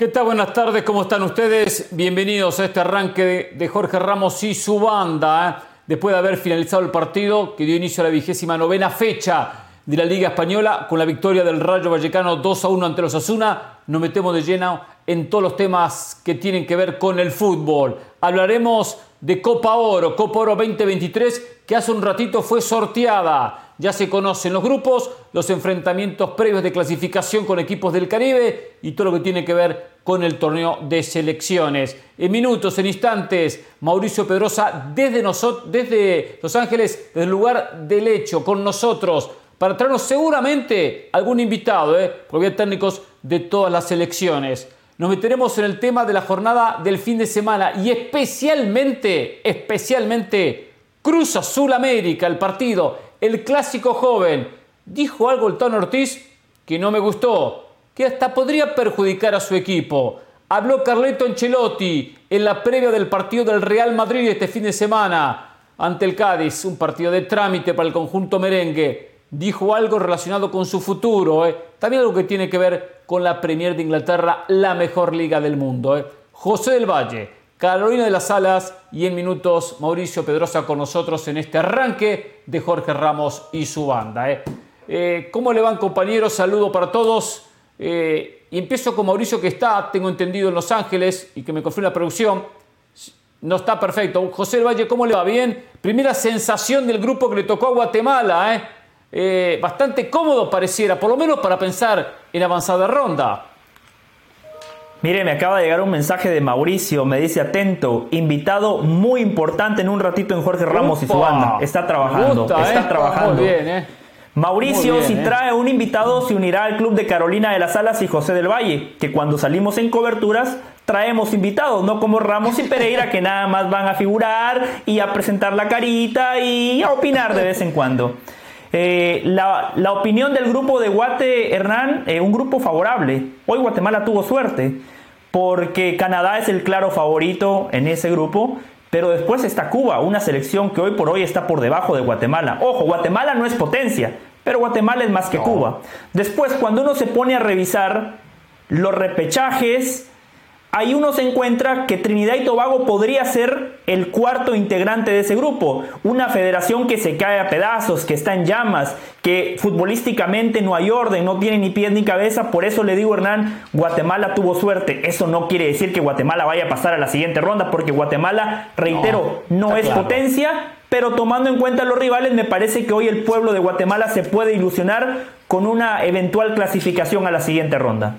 ¿Qué tal? Buenas tardes, ¿cómo están ustedes? Bienvenidos a este arranque de Jorge Ramos y su banda. ¿eh? Después de haber finalizado el partido que dio inicio a la vigésima novena fecha de la Liga Española con la victoria del Rayo Vallecano 2 a 1 ante los Asuna, nos metemos de lleno en todos los temas que tienen que ver con el fútbol. Hablaremos de Copa Oro, Copa Oro 2023, que hace un ratito fue sorteada. Ya se conocen los grupos, los enfrentamientos previos de clasificación con equipos del Caribe y todo lo que tiene que ver con el torneo de selecciones. En minutos, en instantes, Mauricio Pedrosa desde, desde Los Ángeles, desde el lugar del hecho, con nosotros, para traernos seguramente algún invitado, ¿eh? porque hay técnicos de todas las selecciones. Nos meteremos en el tema de la jornada del fin de semana y especialmente, especialmente Cruz Azul América, el partido el clásico joven, dijo algo el Tono Ortiz que no me gustó, que hasta podría perjudicar a su equipo. Habló Carleto Ancelotti en la previa del partido del Real Madrid este fin de semana ante el Cádiz, un partido de trámite para el conjunto merengue. Dijo algo relacionado con su futuro, ¿eh? también algo que tiene que ver con la Premier de Inglaterra, la mejor liga del mundo. ¿eh? José del Valle, Carolina de las Alas y en minutos Mauricio Pedrosa con nosotros en este arranque de Jorge Ramos y su banda. ¿eh? Eh, cómo le van compañeros? Saludo para todos. Eh, y empiezo con Mauricio que está, tengo entendido, en Los Ángeles y que me confirma la producción. No está perfecto. José Valle, ¿cómo le va? Bien. Primera sensación del grupo que le tocó a Guatemala. bastante cómodo pareciera, por lo menos para pensar en avanzada ronda. Mire, me acaba de llegar un mensaje de Mauricio, me dice atento, invitado muy importante en un ratito en Jorge Ramos y su banda. Está trabajando, está trabajando. bien, ¿eh? Mauricio, si ¿eh? trae un invitado, se unirá al club de Carolina de las Alas y José del Valle, que cuando salimos en coberturas traemos invitados, no como Ramos y Pereira que nada más van a figurar y a presentar la carita y a opinar de vez en cuando. Eh, la, opinión del grupo de Guate, Hernán, eh, un grupo favorable. Hoy Guatemala tuvo suerte porque Canadá es el claro favorito en ese grupo, pero después está Cuba, una selección que hoy por hoy está por debajo de Guatemala. Ojo, Guatemala no es potencia, pero Guatemala es más que Cuba. Después, cuando uno se pone a revisar los repechajes, ahí uno se encuentra que Trinidad y Tobago podría ser el cuarto integrante de ese grupo. Una federación que se cae a pedazos, que está en llamas, que futbolísticamente no hay orden, no tiene ni pies ni cabeza. Por eso le digo, Hernán, Guatemala tuvo suerte. Eso no quiere decir que Guatemala vaya a pasar a la siguiente ronda, porque Guatemala, reitero, no, es potencia. Pero tomando en cuenta los rivales, me parece que hoy el pueblo de Guatemala se puede ilusionar con una eventual clasificación a la siguiente ronda.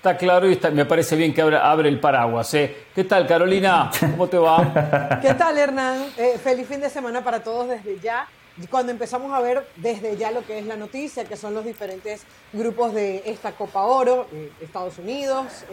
Está claro y me parece bien que abre, el paraguas. ¿eh? ¿Qué tal, Carolina? ¿Cómo te va? ¿Qué tal, Hernán? Eh, feliz fin de semana para todos desde ya. Cuando empezamos a ver desde ya lo que es la noticia, que son los diferentes grupos de esta Copa Oro, eh, Estados Unidos,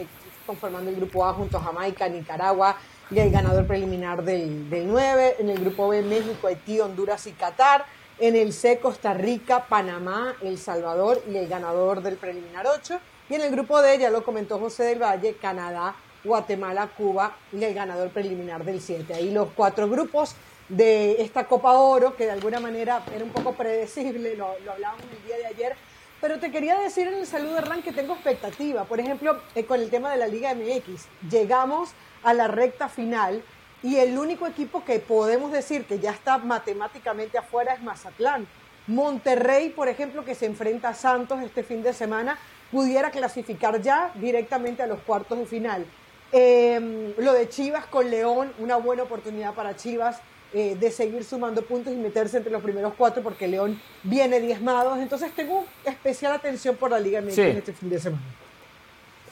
conformando el grupo A junto a Jamaica, Nicaragua y el ganador preliminar del, del 9. En el grupo B, México, Haití, Honduras y Qatar. En el C, Costa Rica, Panamá, El Salvador y el ganador del preliminar 8 y en el grupo D, ya lo comentó José del Valle, Canadá, Guatemala, Cuba y el ganador preliminar del 7. Ahí los cuatro grupos de esta Copa Oro, que de alguna manera era un poco predecible, lo, hablábamos el día de ayer. Pero te quería decir en el saludo, Hernán, que tengo expectativa. Por ejemplo, eh, con el tema de la Liga MX, llegamos a la recta final y el único equipo que podemos decir que ya está matemáticamente afuera es Mazatlán. Monterrey, por ejemplo, que se enfrenta a Santos este fin de semana, pudiera clasificar ya directamente a los cuartos de final. Em, lo de Chivas con León, una buena oportunidad para Chivas eh, de seguir sumando puntos y meterse entre los primeros cuatro porque León viene diezmado. Entonces tengo especial atención por la Liga México en este fin de semana.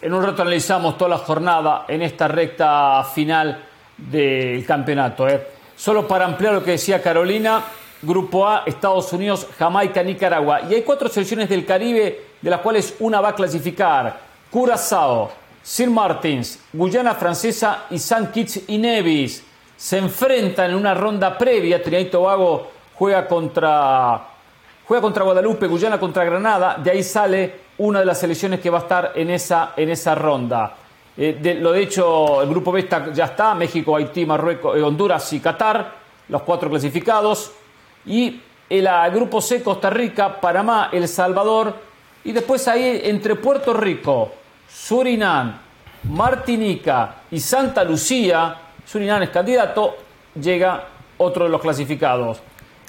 En un rato analizamos toda la jornada en esta recta final del campeonato. ¿eh? Solo para ampliar lo que decía Carolina, Grupo A, Estados Unidos, Jamaica, Nicaragua. Y hay cuatro selecciones del Caribe, de las cuales una va a clasificar. Curazao, Sir Martins, Guyana Francesa y San Kitts y Nevis. Se enfrentan en una ronda previa. Trinidad y Tobago juega contra, juega contra Guadalupe, Guyana contra Granada. De ahí sale una de las selecciones que va a estar en esa, en esa ronda. Eh, de, lo de hecho, el grupo B ya está, México, Haití, Marruecos, eh, Honduras y Qatar, los cuatro clasificados y el grupo C, Costa Rica, Panamá, El Salvador, y después ahí entre Puerto Rico, Surinam, Martinica y Santa Lucía, Surinam es candidato, llega otro de los clasificados.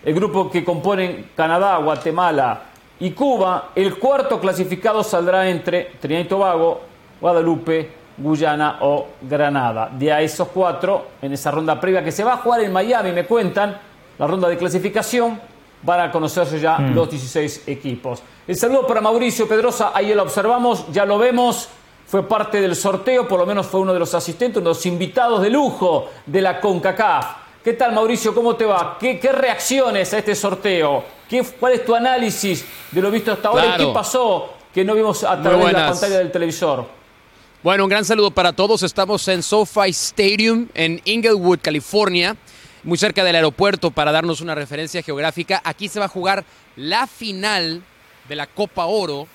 El grupo que componen Canadá, Guatemala y Cuba, el cuarto clasificado saldrá entre Trinidad y Tobago, Guadalupe, Guyana o Granada. De a esos cuatro, en esa ronda previa que se va a jugar en Miami, me cuentan, la ronda de clasificación, van a conocerse ya mm. los 16 equipos. El saludo para Mauricio Pedrosa, ahí lo observamos, ya lo vemos, fue parte del sorteo, por lo menos fue uno de los asistentes, uno de los invitados de lujo de la CONCACAF. ¿Qué tal Mauricio? ¿Cómo te va? ¿Qué, reacciones a este sorteo? ¿Qué, ¿Cuál es tu análisis de lo visto hasta ahora y qué pasó que no vimos a través de la pantalla del televisor? Bueno, un gran saludo para todos. Estamos en SoFi Stadium en Inglewood, California, muy cerca del aeropuerto para darnos una referencia geográfica. Aquí se va a jugar la final de la Copa Oro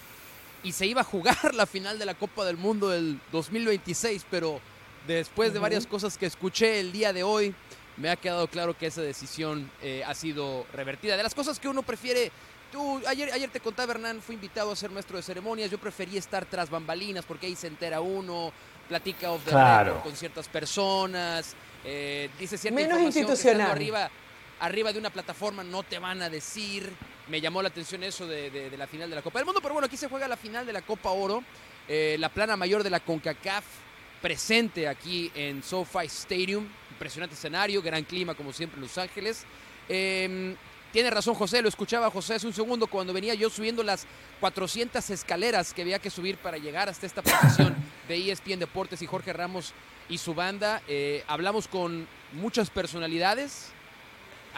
y se iba a jugar la final de la Copa del Mundo del 2026, pero después de varias cosas que escuché el día de hoy, me ha quedado claro que esa decisión eh, ha sido revertida. De las cosas que uno prefiere Tú, ayer, ayer te contaba, Hernán, fui invitado a ser maestro de ceremonias. Yo prefería estar tras bambalinas porque ahí se entera uno, platica off the con ciertas personas, eh, dice cierta Menos institucional. arriba, arriba de una plataforma no te van a decir. Me llamó la atención eso de, la final de la Copa del Mundo, pero bueno, aquí se juega la final de la Copa Oro, eh, la plana mayor de la CONCACAF presente aquí en SoFi Stadium. Impresionante escenario, gran clima como siempre en Los Ángeles. Eh, tiene razón José, lo escuchaba José hace un segundo cuando venía yo subiendo las 400 escaleras que había que subir para llegar hasta esta posición de ESPN Deportes y Jorge Ramos y su banda. Eh, hablamos con muchas personalidades,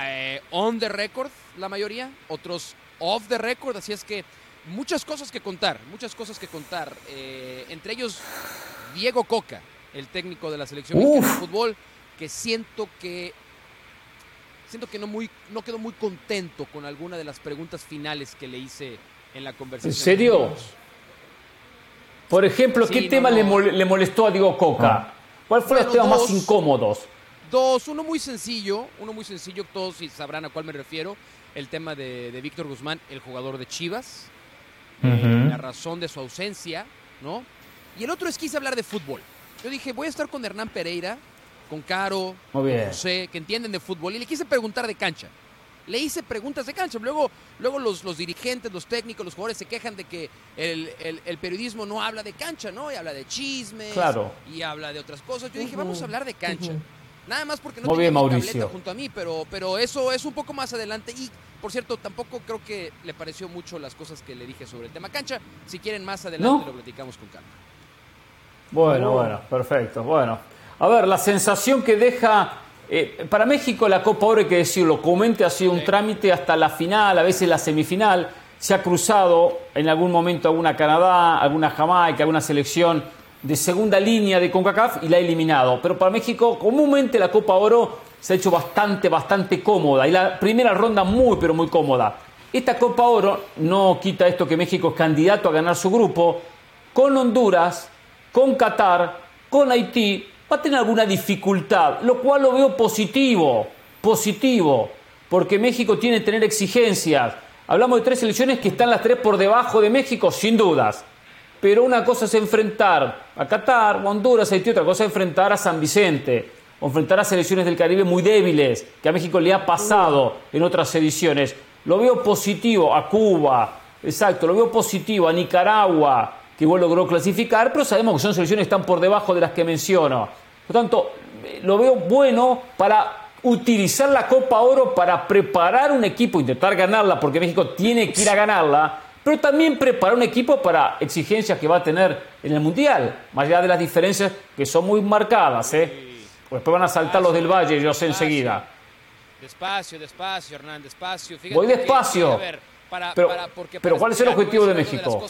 eh, on the record la mayoría, otros off the record, así es que muchas cosas que contar, muchas cosas que contar. Eh, entre ellos Diego Coca, el técnico de la selección de fútbol, que siento que siento que no, muy, no quedó muy contento con alguna de las preguntas finales que le hice en la conversación. ¿En serio? Por ejemplo, ¿qué tema Le, molestó a Diego Coca? Ah. ¿Cuáles fueron los temas más incómodos? Dos, uno muy sencillo, uno muy sencillo, todos sabrán a cuál me refiero, el tema de, Víctor Guzmán, el jugador de Chivas, eh, la razón de su ausencia, ¿no? Y el otro es quise hablar de fútbol. Yo dije, voy a estar con Hernán Pereira, con Caro, con José, que entienden de fútbol, y le quise preguntar de cancha. Le hice preguntas de cancha. Luego, luego los, los dirigentes, los técnicos, los jugadores se quejan de que el, periodismo no habla de cancha, ¿no? Y habla de chismes. Claro. Y habla de otras cosas. Yo dije, vamos a hablar de cancha. Nada más porque no tengo mi tableta junto a mí, pero, pero eso es un poco más adelante. Y, por cierto, tampoco creo que le pareció mucho las cosas que le dije sobre el tema cancha. Si quieren, más adelante lo platicamos con calma. Bueno, bueno, perfecto. Bueno, a ver, la sensación que deja. Eh, para México la Copa Oro, hay que decirlo, comente ha sido un trámite hasta la final, a veces la semifinal. Se ha cruzado en algún momento alguna Canadá, alguna Jamaica, alguna selección de segunda línea de CONCACAF y la ha eliminado. Pero para México, comúnmente la Copa Oro se ha hecho bastante, bastante cómoda. Y la primera ronda muy, pero muy cómoda. Esta Copa Oro no quita esto que México es candidato a ganar su grupo con Honduras, con Qatar, con Haití va a tener alguna dificultad, lo cual lo veo positivo, positivo, porque México tiene que tener exigencias. Hablamos de tres selecciones que están las tres por debajo de México, sin dudas. Pero una cosa es enfrentar a Qatar, Honduras, Haití, otra cosa es enfrentar a San Vicente, o enfrentar a selecciones del Caribe muy débiles, que a México le ha pasado en otras ediciones. Lo veo positivo a Cuba, exacto, lo veo positivo a Nicaragua, que igual logró clasificar, pero sabemos que son selecciones que están por debajo de las que menciono. Por tanto, lo veo bueno para utilizar la Copa Oro para preparar un equipo, intentar ganarla, porque México tiene que ir a ganarla, pero también preparar un equipo para exigencias que va a tener en el Mundial, más allá de las diferencias que son muy marcadas. ¿eh? Pues después van a saltar los del Valle, yo sé enseguida. Despacio, despacio, Hernán, despacio. Voy despacio. pero, ¿cuál es el objetivo de México?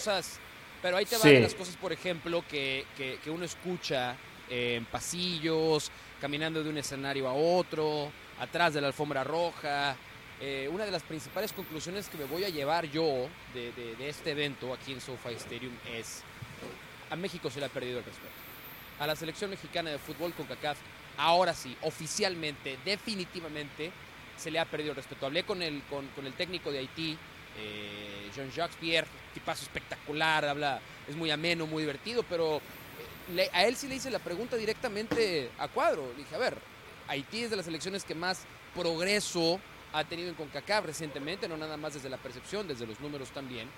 pero ahí te van las cosas, por ejemplo, que, que uno escucha en pasillos, caminando de un escenario a otro, atrás de la alfombra roja. Eh, una de las principales conclusiones que me voy a llevar yo de, este evento aquí en SoFi Stadium es a México se le ha perdido el respeto. A la selección mexicana de fútbol con CACAF, ahora sí, oficialmente, definitivamente, se le ha perdido el respeto. Hablé con el, con, el técnico de Haití, eh, Jean-Jacques Pierre, tipazo espectacular, habla, es muy ameno, muy divertido, pero a él sí le hice la pregunta directamente a cuadro. Le dije, a ver, Haití es de las elecciones que más progreso ha tenido en CONCACAF recientemente, no nada más desde la percepción, desde los números también.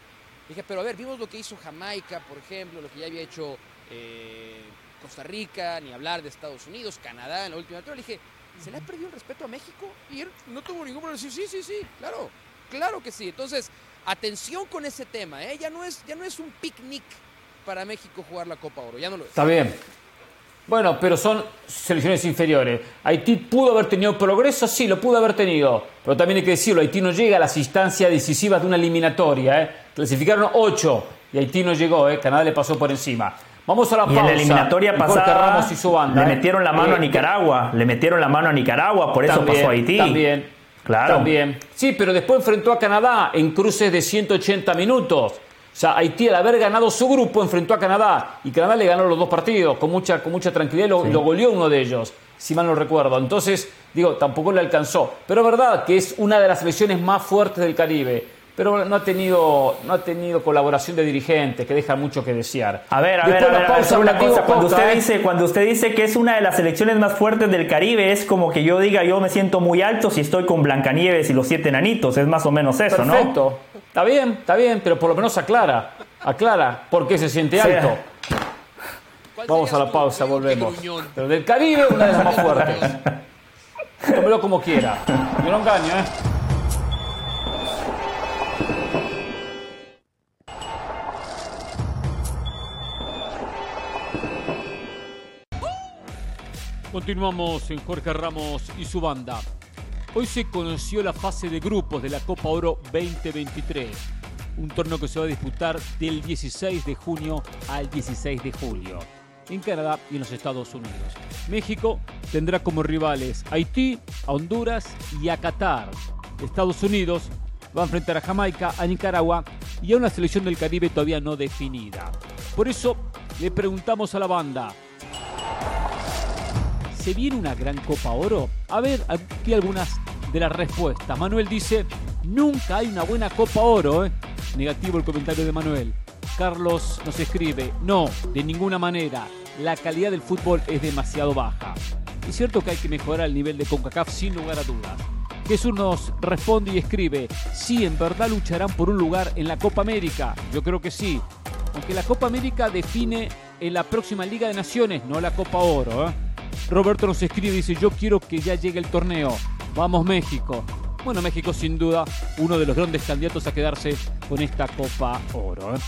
Dije, pero a ver, vimos lo que hizo Jamaica, por ejemplo, lo que ya había hecho eh, Costa Rica, ni hablar de Estados Unidos, Canadá en la última altura. Le dije, ¿se le ha perdido el respeto a México? Y él no tuvo ningún problema. Sí, sí, sí, sí, claro, claro que sí. Entonces, atención con ese tema, ¿eh? ya, no es, ya no es un picnic para México jugar la Copa Oro, ya no lo es. Está bien. Bueno, pero son selecciones inferiores. Haití pudo haber tenido progreso, sí, lo pudo haber tenido. Pero también hay que decirlo, Haití no llega a las instancias decisivas de una eliminatoria. ¿eh? Clasificaron ocho y Haití no llegó, ¿eh? Canadá le pasó por encima. Vamos a la pausa. en la eliminatoria pasada Ramos y su banda, le ¿eh? metieron la mano a eh, Nicaragua, le metieron la mano a Nicaragua, por eso pasó a Haití. También, claro. También. Sí, pero después enfrentó a Canadá en cruces de 180 minutos. O sea, Haití al haber ganado su grupo enfrentó a Canadá y Canadá le ganó los dos partidos con mucha, con mucha tranquilidad y lo, goleó uno de ellos, si mal no recuerdo. Entonces, digo, tampoco le alcanzó. Pero es verdad que es una de las selecciones más fuertes del Caribe pero no ha tenido no ha tenido colaboración de dirigentes que deja mucho que desear. A ver, a ver, una cosa. Cuando usted ¿eh? dice cuando usted dice que es una de las selecciones más fuertes del Caribe es como que yo diga yo me siento muy alto si estoy con Blancanieves y los siete enanitos, es más o menos eso, ¿no? Perfecto. Está bien, está bien, pero por lo menos aclara, aclara por qué se siente alto. Vamos a la pausa, volvemos. Pero del Caribe una de las más fuertes. Tómelo como quiera. Yo no engaño, ¿eh? Continuamos en Jorge Ramos y su banda. Hoy se conoció la fase de grupos de la Copa Oro 2023, un torneo que se va a disputar del 16 de junio al 16 de julio en Canadá y en los Estados Unidos. México tendrá como rivales a Haití, a Honduras y a Qatar. Estados Unidos va a enfrentar a Jamaica, a Nicaragua y a una selección del Caribe todavía no definida. Por eso le preguntamos a la banda, ¿Se viene una gran Copa Oro? A ver, aquí algunas de las respuestas. Manuel dice, nunca hay una buena Copa Oro. ¿eh? Negativo el comentario de Manuel. Carlos nos escribe, no, de ninguna manera. La calidad del fútbol es demasiado baja. Es cierto que hay que mejorar el nivel de CONCACAF sin lugar a dudas. Jesús nos responde y escribe, sí, en verdad lucharán por un lugar en la Copa América. Yo creo que sí. Aunque la Copa América define en la próxima Liga de Naciones, no la Copa Oro. ¿eh? Roberto nos escribe y dice, yo quiero que ya llegue el torneo. Vamos México. Bueno, México sin duda uno de los grandes candidatos a quedarse con esta Copa Oro. ¿eh?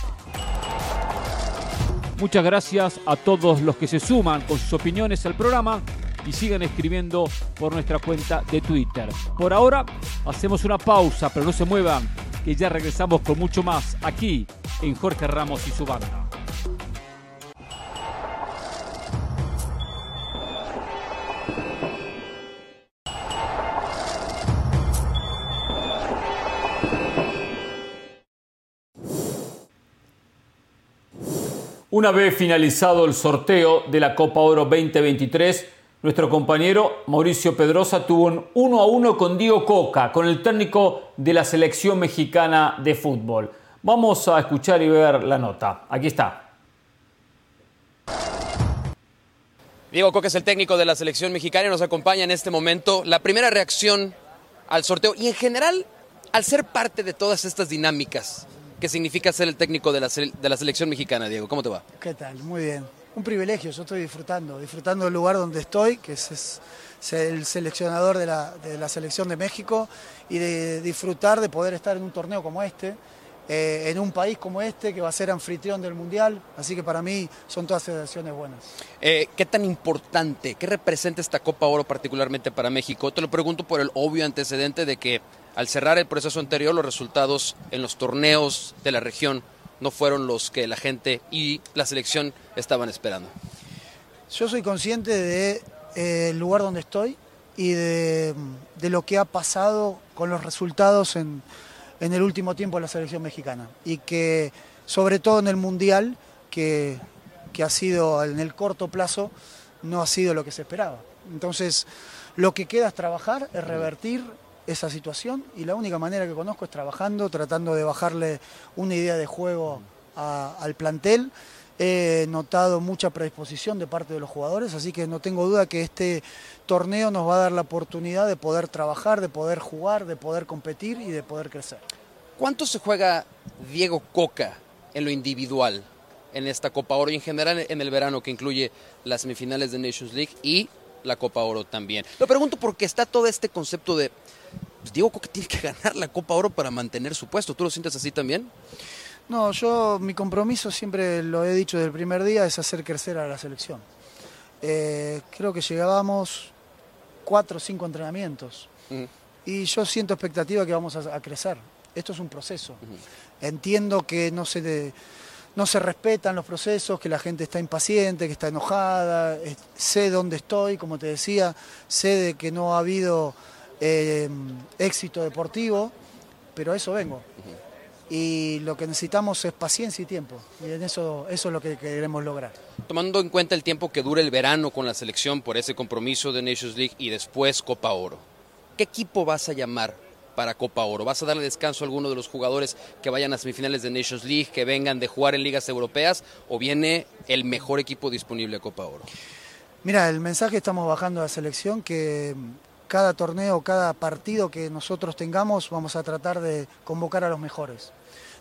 Muchas gracias a todos los que se suman con sus opiniones al programa y sigan escribiendo por nuestra cuenta de Twitter. Por ahora hacemos una pausa, pero no se muevan, que ya regresamos con mucho más aquí en Jorge Ramos y su banda. Una vez finalizado el sorteo de la Copa Oro 2023, nuestro compañero Mauricio Pedrosa tuvo un uno a uno con Diego Coca, con el técnico de la selección mexicana de fútbol. Vamos a escuchar y ver la nota. Aquí está. Diego Coca es el técnico de la selección mexicana y nos acompaña en este momento. La primera reacción al sorteo y en general al ser parte de todas estas dinámicas ¿Qué significa ser el técnico de la, de la selección mexicana, Diego. ¿Cómo te va? ¿Qué tal? Muy bien. Un privilegio, yo estoy disfrutando, disfrutando del lugar donde estoy, que es, el seleccionador de la, de la, selección de México, y de disfrutar de poder estar en un torneo como este, eh, en un país como este, que va a ser anfitrión del Mundial. Así que para mí son todas sensaciones buenas. Eh, ¿Qué tan importante, qué representa esta Copa Oro particularmente para México? Te lo pregunto por el obvio antecedente de que al cerrar el proceso anterior, los resultados en los torneos de la región no fueron los que la gente y la selección estaban esperando. Yo soy consciente del de, eh, lugar donde estoy y de, lo que ha pasado con los resultados en, el último tiempo de la selección mexicana. Y que, sobre todo en el Mundial, que ha sido en el corto plazo, no ha sido lo que se esperaba. Entonces, lo que queda es trabajar, es revertir esa situación y la única manera que conozco es trabajando, tratando de bajarle una idea de juego al plantel he notado mucha predisposición de parte de los jugadores, así que no tengo duda que este torneo nos va a dar la oportunidad de poder trabajar, de poder jugar, de poder competir y de poder crecer. ¿Cuánto se juega Diego Coca en lo individual en esta Copa Oro y en general en el verano que incluye las semifinales de Nations League y la Copa Oro también? Lo pregunto porque está todo este concepto de pues, Diego Coca tiene que ganar la Copa Oro para mantener su puesto. ¿Tú lo sientes así también? No, yo mi compromiso siempre lo he dicho desde el primer día es hacer crecer a la selección. Eh, creo que llegábamos cuatro o cinco entrenamientos y yo siento expectativa que vamos a, crecer. Esto es un proceso. Entiendo que no se, no se respetan los procesos, que la gente está impaciente, que está enojada. sé dónde estoy, como te decía, sé de que no ha habido eh, éxito deportivo, pero a eso vengo y lo que necesitamos es paciencia y tiempo. Y en eso, eso es lo que queremos lograr. Tomando en cuenta el tiempo que dura el verano con la selección por ese compromiso de Nations League y después Copa Oro, ¿qué equipo vas a llamar para Copa Oro? ¿Vas a darle descanso a alguno de los jugadores que vayan a semifinales de Nations League, que vengan de jugar en ligas europeas, o viene el mejor equipo disponible a Copa Oro? Mira, el mensaje estamos bajando a la selección que cada torneo, cada partido que nosotros tengamos, vamos a tratar de convocar a los mejores.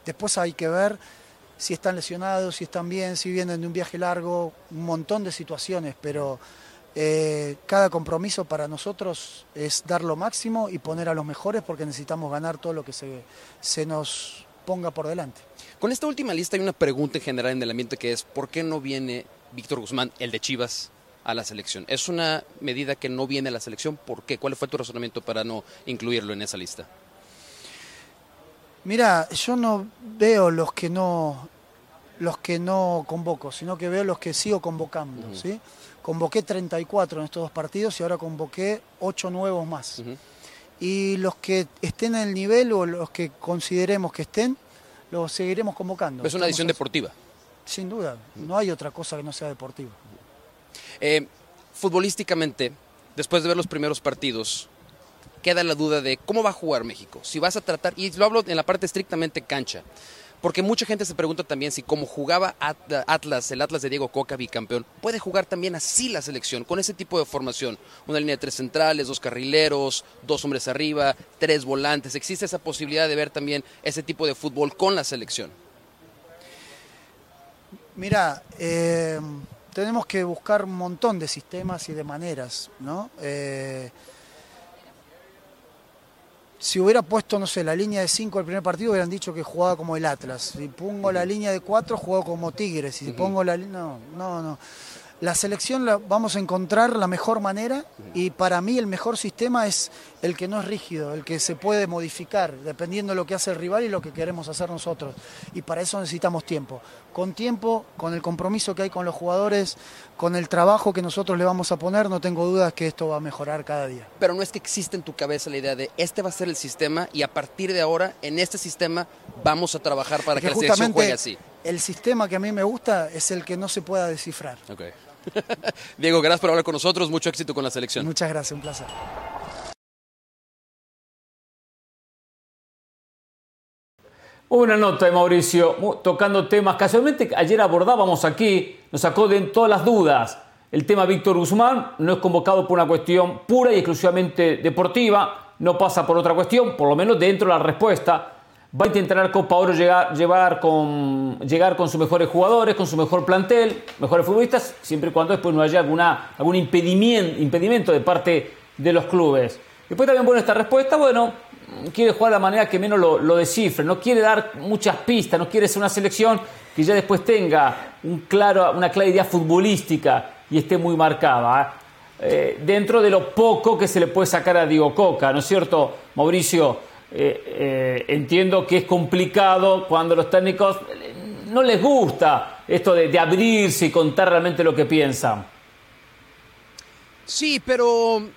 Después hay que ver si están lesionados, si están bien, si vienen de un viaje largo, un montón de situaciones, pero eh, cada compromiso para nosotros es dar lo máximo y poner a los mejores porque necesitamos ganar todo lo que se, se nos ponga por delante. Con esta última lista hay una pregunta en general en el ambiente que es, ¿por qué no viene Víctor Guzmán, el de Chivas, a la selección. Es una medida que no viene a la selección. ¿Por qué? ¿Cuál fue tu razonamiento para no incluirlo en esa lista? Mira, yo no veo los que no los que no convoco, sino que veo los que sigo convocando, ¿sí? Convoqué 34 en estos dos partidos y ahora convoqué 8 nuevos más. Y los que estén en el nivel o los que consideremos que estén, los seguiremos convocando. Es una edición deportiva. Sin duda, no hay otra cosa que no sea deportiva. Eh, futbolísticamente, después de ver los primeros partidos, queda la duda de cómo va a jugar México. Si vas a tratar, y lo hablo en la parte estrictamente cancha, porque mucha gente se pregunta también si como jugaba Atlas, el Atlas de Diego Coca, bicampeón, puede jugar también así la selección, con ese tipo de formación. Una línea de tres centrales, dos carrileros, dos hombres arriba, tres volantes. ¿Existe esa posibilidad de ver también ese tipo de fútbol con la selección? Mira, eh, tenemos que buscar un montón de sistemas y de maneras, ¿no? Eh, si hubiera puesto, no sé, la línea de 5 al primer partido, hubieran dicho que jugaba como el Atlas. Si pongo la línea de 4, juego como Tigres. Si pongo la No, no, no la selección la vamos a encontrar la mejor manera y para mí el mejor sistema es el que no es rígido, el que se puede modificar dependiendo de lo que hace el rival y lo que queremos hacer nosotros. Y para eso necesitamos tiempo. Con tiempo, con el compromiso que hay con los jugadores, con el trabajo que nosotros le vamos a poner, no tengo dudas que esto va a mejorar cada día. Pero no es que existe en tu cabeza la idea de este va a ser el sistema y a partir de ahora en este sistema vamos a trabajar para que, la selección juegue así. El sistema que a mí me gusta es el que no se pueda descifrar. Diego, gracias por hablar con nosotros. Mucho éxito con la selección. Muchas gracias, un placer. Una nota de Mauricio, tocando temas. Casualmente ayer abordábamos aquí, nos sacó de todas las dudas. El tema Víctor Guzmán no es convocado por una cuestión pura y exclusivamente deportiva, no pasa por otra cuestión, por lo menos dentro de la respuesta va a intentar Copa Oro llegar, llevar con, llegar con sus mejores jugadores, con su mejor plantel, mejores futbolistas, siempre y cuando después no haya alguna, algún impedimento, impedimento de parte de los clubes. Después también, bueno, esta respuesta, bueno, quiere jugar de la manera que menos lo, descifre, no quiere dar muchas pistas, no quiere ser una selección que ya después tenga un claro, una clara idea futbolística y esté muy marcada. ¿eh? dentro de lo poco que se le puede sacar a Diego Coca, ¿no es cierto, Mauricio? Eh, eh, entiendo que es complicado cuando los técnicos eh, no les gusta esto de, abrirse y contar realmente lo que piensan. Sí, pero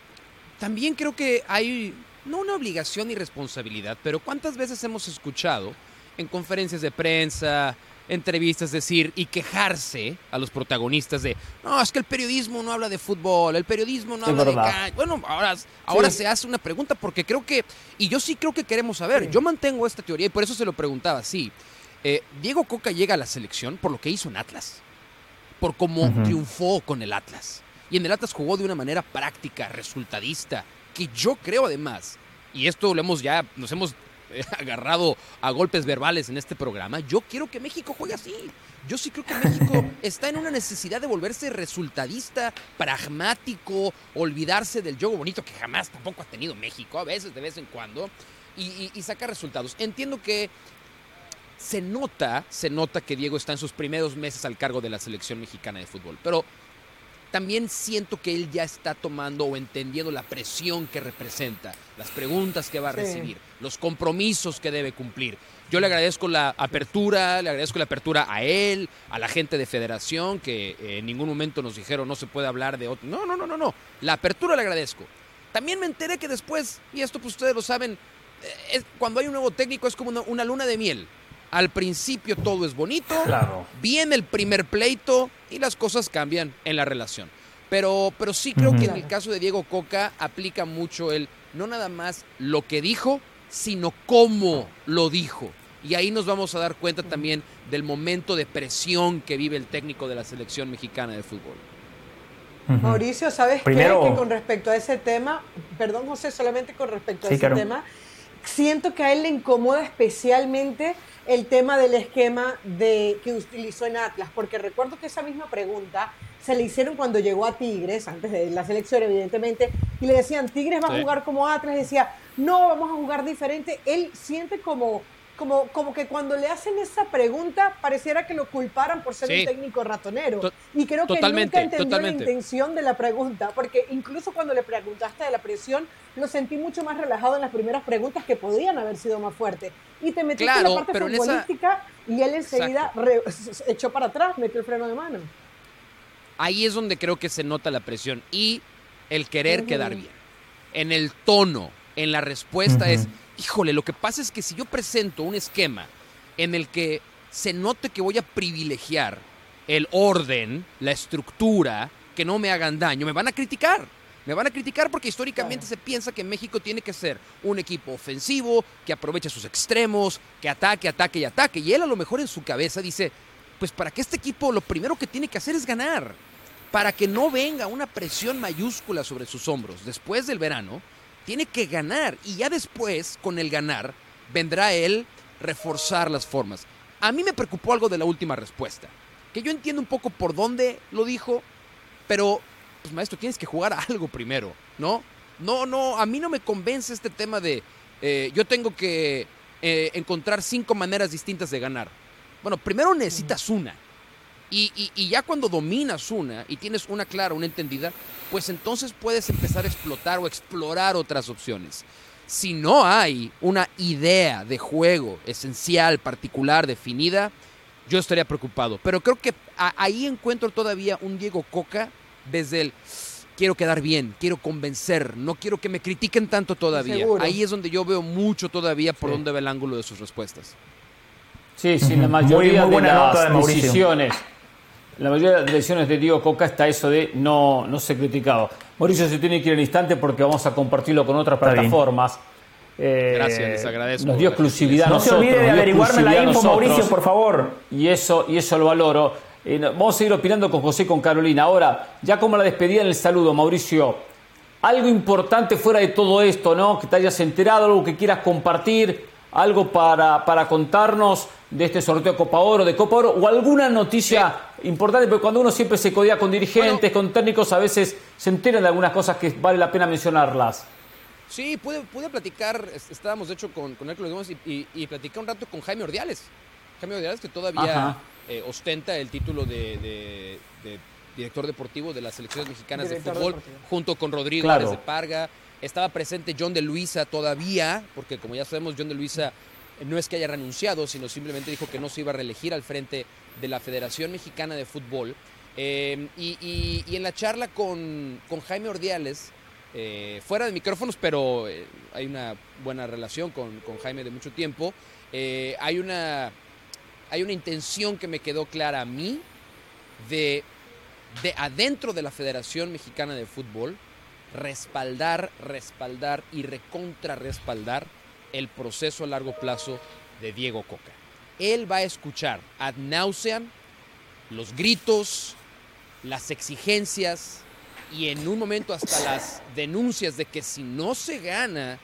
también creo que hay, no una obligación ni responsabilidad, pero ¿cuántas veces hemos escuchado en conferencias de prensa, entrevistas decir y quejarse a los protagonistas de, no, es que el periodismo no habla de fútbol, el periodismo no habla de... Bueno, ahora, ahora se hace una pregunta porque creo que, y yo sí creo que queremos saber, yo mantengo esta teoría y por eso se lo preguntaba, sí, eh, Diego Coca llega a la selección por lo que hizo en Atlas. por cómo triunfó con el Atlas. Y en el Atlas jugó de una manera práctica, resultadista, que yo creo además, y esto lo hemos ya, nos hemos agarrado a golpes verbales en este programa, yo quiero que México juegue así. Yo sí creo que México está en una necesidad de volverse resultadista, pragmático, olvidarse del juego bonito que jamás tampoco ha tenido México, a veces, de vez en cuando, y, y sacar resultados. Entiendo que se nota, se nota que Diego está en sus primeros meses al cargo de la selección mexicana de fútbol, pero también siento que él ya está tomando o entendiendo la presión que representa, las preguntas que va a recibir, los compromisos que debe cumplir. Yo le agradezco la apertura, le agradezco la apertura a él, a la gente de federación, que en ningún momento nos dijeron no se puede hablar de otro. No, no, no, no, no. La apertura le agradezco. También me enteré que después, y esto pues ustedes lo saben, eh, cuando hay un nuevo técnico es como una, luna de miel. Al principio todo es bonito, viene el primer pleito y las cosas cambian en la relación. Pero, pero sí creo que en el caso de Diego Coca aplica mucho el no nada más lo que dijo, sino cómo lo dijo. Y ahí nos vamos a dar cuenta también del momento de presión que vive el técnico de la selección mexicana de fútbol. Mauricio, ¿sabes qué? Que con respecto a ese tema, perdón José, solamente con respecto a ese tema, siento que a él le incomoda especialmente el tema del esquema de, que utilizó en Atlas, porque recuerdo que esa misma pregunta se le hicieron cuando llegó a Tigres, antes de la selección evidentemente, y le decían, Tigres va a jugar como Atlas, y decía, no, vamos a jugar diferente. Él siente como como, como que cuando le hacen esa pregunta pareciera que lo culparan por ser un técnico ratonero. y creo que nunca entendió la intención de la pregunta, porque incluso cuando le preguntaste de la presión, lo sentí mucho más relajado en las primeras preguntas que podían haber sido más fuertes. Y te metiste en la parte futbolística y él enseguida echó para atrás, metió el freno de mano. Ahí es donde creo que se nota la presión y el querer quedar bien. En el tono, en la respuesta es híjole, lo que pasa es que si yo presento un esquema en el que se note que voy a privilegiar el orden, la estructura, que no me hagan daño, me van a criticar. Me van a criticar porque históricamente se piensa que México tiene que ser un equipo ofensivo, que aproveche sus extremos, que ataque, ataque y ataque. Y él a lo mejor en su cabeza dice, pues para que este equipo lo primero que tiene que hacer es ganar. Para que no venga una presión mayúscula sobre sus hombros después del verano, tiene que ganar y ya después, con el ganar, vendrá él reforzar las formas. A mí me preocupó algo de la última respuesta, que yo entiendo un poco por dónde lo dijo, pero, pues maestro, tienes que jugar algo primero, ¿no? No, no, a mí no me convence este tema de eh, yo tengo que eh, encontrar cinco maneras distintas de ganar. Bueno, primero necesitas una. Y, ya cuando dominas una y tienes una clara, una entendida, pues entonces puedes empezar a explotar o explorar otras opciones. Si no hay una idea de juego esencial, particular, definida, yo estaría preocupado. Pero creo que ahí encuentro todavía un Diego Coca desde el quiero quedar bien, quiero convencer, no quiero que me critiquen tanto todavía. Ahí es donde yo veo mucho todavía por dónde va el ángulo de sus respuestas. Sí, sí, la mayoría de las decisiones la mayoría de las decisiones de Diego Coca está eso de no, no ser criticado. Mauricio se tiene que ir al instante porque vamos a compartirlo con otras plataformas. Eh, Gracias, les agradezco. Nos dio exclusividad no nosotros. No se olvide de averiguarme la info, Mauricio, por favor. Y eso, y eso lo valoro. Eh, vamos a seguir opinando con José y con Carolina. Ahora, ya como la despedida en el saludo, Mauricio, algo importante fuera de todo esto, ¿no? Que te hayas enterado, algo que quieras compartir, algo para, para contarnos de este sorteo de Copa Oro, de Copa Oro, o alguna noticia importante, porque cuando uno siempre se codea con dirigentes, con técnicos, a veces se enteran de algunas cosas que vale la pena mencionarlas. Sí, pude, pude platicar, estábamos de hecho con, con Hércules y, y, platicar un rato con Jaime Ordiales. Jaime Ordiales que todavía eh, ostenta el título de, director deportivo de las selecciones mexicanas de fútbol, junto con Rodrigo de Parga. Estaba presente John de Luisa todavía, porque como ya sabemos, John de Luisa no es que haya renunciado, sino simplemente dijo que no se iba a reelegir al frente de la Federación Mexicana de Fútbol. Eh, y, en la charla con, Jaime Ordiales, eh, fuera de micrófonos, pero eh, hay una buena relación con, Jaime de mucho tiempo, hay, una, hay una intención que me quedó clara a mí de, de adentro de la Federación Mexicana de Fútbol respaldar, respaldar y recontra respaldar el proceso a largo plazo de Diego Coca. Él va a escuchar ad nauseam los gritos, las exigencias y en un momento hasta las denuncias de que si no se gana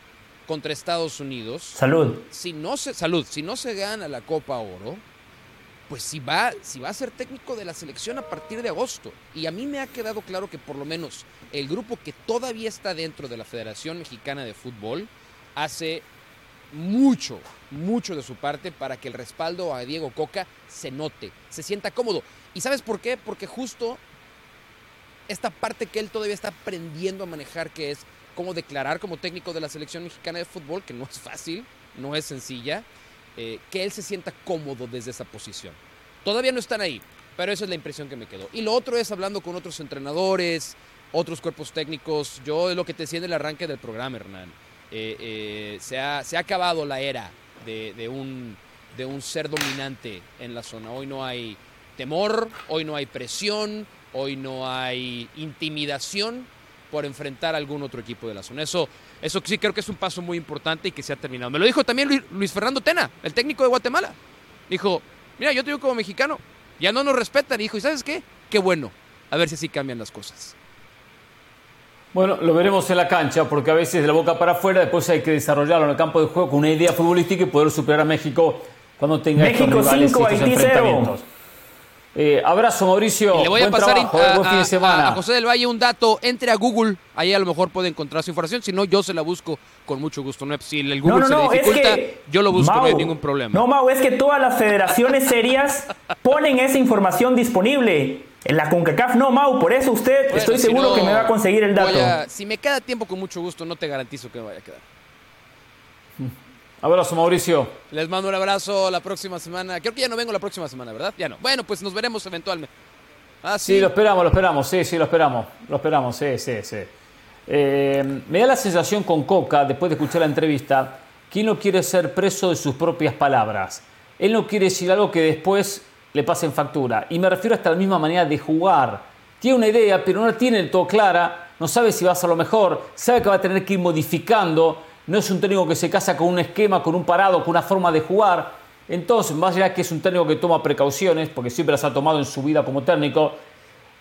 contra Estados Unidos, salud, si no se salud, si no se gana la Copa Oro, pues si va, si va a ser técnico de la selección a partir de agosto. Y a mí me ha quedado claro que por lo menos el grupo que todavía está dentro de la Federación Mexicana de Fútbol hace mucho, mucho de su parte para que el respaldo a Diego Coca se note, se sienta cómodo. ¿Y sabes por qué? Porque justo esta parte que él todavía está aprendiendo a manejar, que es cómo declarar como técnico de la selección mexicana de fútbol, que no es fácil, no es sencilla, eh, que él se sienta cómodo desde esa posición. Todavía no están ahí, pero esa es la impresión que me quedó. Y lo otro es hablando con otros entrenadores, otros cuerpos técnicos. Yo es lo que te decía en el arranque del programa, Hernán. Eh, eh, se, ha, acabado la era de, un, de un ser dominante en la zona. Hoy no hay temor, hoy no hay presión, hoy no hay intimidación por enfrentar a algún otro equipo de la zona. Eso, eso sí creo que es un paso muy importante y que se ha terminado. Me lo dijo también Luis, Fernando Tena, el técnico de Guatemala. Dijo, mira, yo te digo como mexicano, ya no nos respetan. Dijo, ¿y sabes qué? Qué bueno. A ver si así cambian las cosas. Bueno, lo veremos en la cancha, porque a veces de la boca para afuera, después hay que desarrollarlo en el campo de juego con una idea futbolística y poder superar a México cuando tenga México estos rivales 5, estos enfrentamientos. Eh, abrazo, Mauricio. le voy a pasar a, José del Valle un dato. Entre a Google, ahí a lo mejor puede encontrar su información. Si no, yo se la busco con mucho gusto. No, si el Google se le dificulta, yo lo busco, no hay ningún problema. No, Mau, es que todas las federaciones serias ponen esa información disponible. En la CONCACAF no, Mau, por eso usted estoy seguro que me va a conseguir el dato. si me queda tiempo con mucho gusto, no te garantizo que me vaya a quedar. Abrazo, Mauricio. Les mando un abrazo la próxima semana. Creo que ya no vengo la próxima semana, ¿verdad? Ya no. Bueno, pues nos veremos eventualmente. Ah, sí. lo esperamos, lo esperamos. Sí, sí, lo esperamos. Lo esperamos, sí, sí, sí. Eh, me da la sensación con Coca, después de escuchar la entrevista, que él no quiere ser preso de sus propias palabras. Él no quiere decir algo que después le pase en factura. Y me refiero hasta la misma manera de jugar. Tiene una idea, pero no la tiene del todo clara. No sabe si va a ser lo mejor. Sabe que va a tener que ir modificando no es un técnico que se casa con un esquema, con un parado, con una forma de jugar. Entonces, más allá que es un técnico que toma precauciones, porque siempre las ha tomado en su vida como técnico,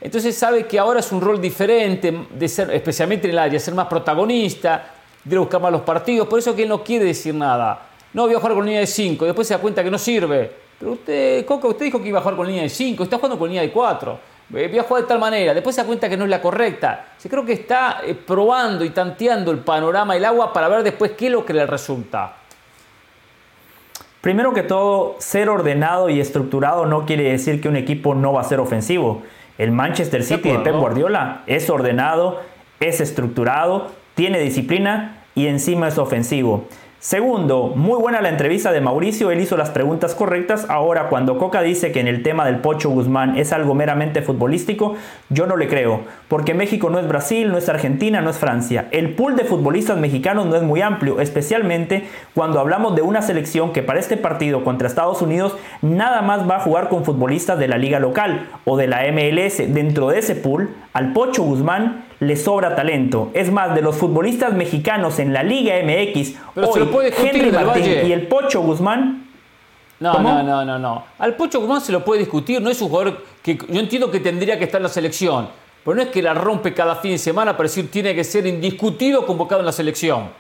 entonces sabe que ahora es un rol diferente, de ser, especialmente en el área, ser más protagonista, de buscar más los partidos. Por eso que no quiere decir nada. No, voy a jugar con línea de 5, después se da cuenta que no sirve. Pero usted, Coca, usted dijo que iba a jugar con línea de 5, está jugando con línea de 4 voy a jugar de tal manera, después se da cuenta que no es la correcta. Yo creo que está eh, probando y tanteando el panorama del agua para ver después qué es lo que le resulta. Primero que todo, ser ordenado y estructurado no quiere decir que un equipo no va a ser ofensivo. El Manchester City de Pep Guardiola es ordenado, es estructurado, tiene disciplina y encima es ofensivo. Segundo, muy buena la entrevista de Mauricio, él hizo las preguntas correctas. Ahora, cuando Coca dice que en el tema del Pocho Guzmán es algo meramente futbolístico, yo no le creo, porque México no es Brasil, no es Argentina, no es Francia. El pool de futbolistas mexicanos no es muy amplio, especialmente cuando hablamos de una selección que para este partido contra Estados Unidos nada más va a jugar con futbolistas de la liga local o de la MLS. Dentro de ese pool, al Pocho Guzmán le sobra talento. Es más, de los futbolistas mexicanos en la Liga MX, hoy, Henry Martín y el Pocho Guzmán. No, no, no, no, no. Al Pocho Guzmán se lo puede discutir, no es un jugador que yo entiendo que tendría que estar en la selección, pero no es que la rompe cada fin de semana para decir tiene que ser indiscutido convocado en la selección.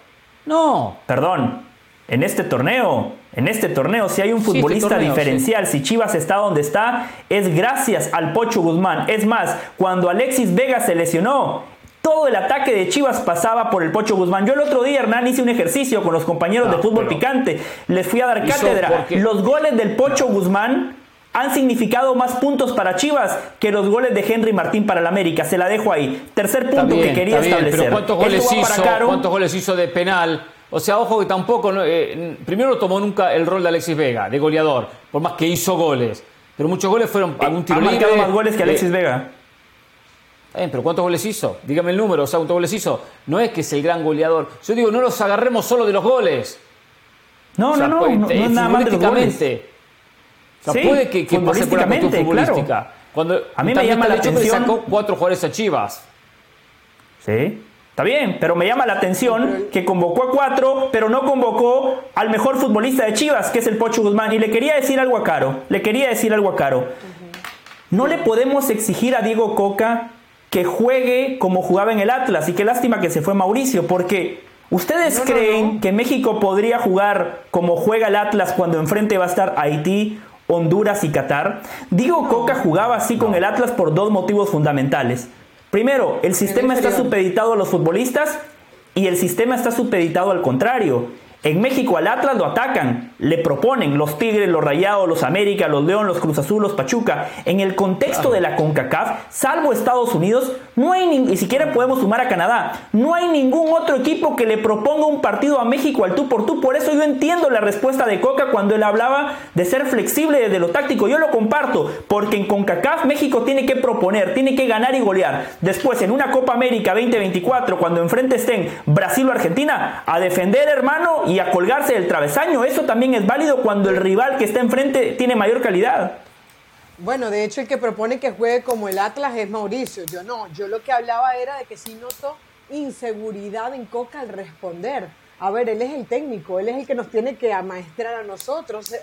No. Perdón, en este torneo, en este torneo, si hay un este futbolista diferencial, si Chivas está donde está, es gracias al Pocho Guzmán. Es más, cuando Alexis Vega se lesionó, todo el ataque de Chivas pasaba por el Pocho Guzmán. Yo el otro día, Hernán, hice un ejercicio con los compañeros de fútbol picante. Les fui a dar cátedra. Los goles del Pocho Guzmán han significado más puntos para Chivas que los goles de Henry Martín para el América. Se la dejo ahí. Tercer punto que quería establecer. Pero ¿cuántos goles, hizo, ¿cuántos goles hizo de penal? O sea, ojo que tampoco. Eh, primero no tomó nunca el rol de Alexis Vega, de goleador, por más que hizo goles. Pero muchos goles fueron algún eh, tiro ha más goles que Alexis Vega. Eh, pero ¿cuántos goles hizo? Dígame el número, o sea, ¿cuántos goles hizo? No es que es el gran goleador. Yo digo, no los agarremos solo de los goles. No, no, no, pues, no, es nada más de los goles. O sea, puede que, que pase por la futbolística. Cuando a mí me llama la atención. Que sacó cuatro jugadores a Chivas. Sí. Está bien, pero me llama la atención que convocó a cuatro, pero no convocó al mejor futbolista de Chivas, que es el Pocho Guzmán. Y le quería decir algo a Caro. Le quería decir algo a Caro. No le podemos exigir a Diego Coca que juegue como jugaba en el Atlas y qué lástima que se fue Mauricio, porque ¿ustedes creen que México podría jugar como juega el Atlas cuando enfrente va a estar Haití, Honduras y Qatar? Diego Coca jugaba así con el Atlas por dos motivos fundamentales. Primero, el sistema está supeditado a los futbolistas y el sistema está supeditado al contrario. En México al Atlas lo atacan, le proponen los Tigres, los Rayados, los América, los León, los Cruz Azul, los Pachuca. En el contexto de la CONCACAF, salvo Estados Unidos, no hay ni, siquiera podemos sumar a Canadá. No hay ningún otro equipo que le proponga un partido a México al tú por tú. Por eso yo entiendo la respuesta de Coca cuando él hablaba de ser flexible desde lo táctico. Yo lo comparto, porque en CONCACAF México tiene que proponer, tiene que ganar y golear. Después, en una Copa América 2024, cuando enfrente estén Brasil o Argentina, a defender, hermano, y a colgarse del travesaño. Eso también es válido cuando el rival que está enfrente tiene mayor calidad. Bueno, de hecho el que propone que juegue como el Atlas es Mauricio. Yo no, yo lo que hablaba era de que sí noto inseguridad en Coca al responder. A ver, él es el técnico, él es el que nos tiene que amaestrar a nosotros eh,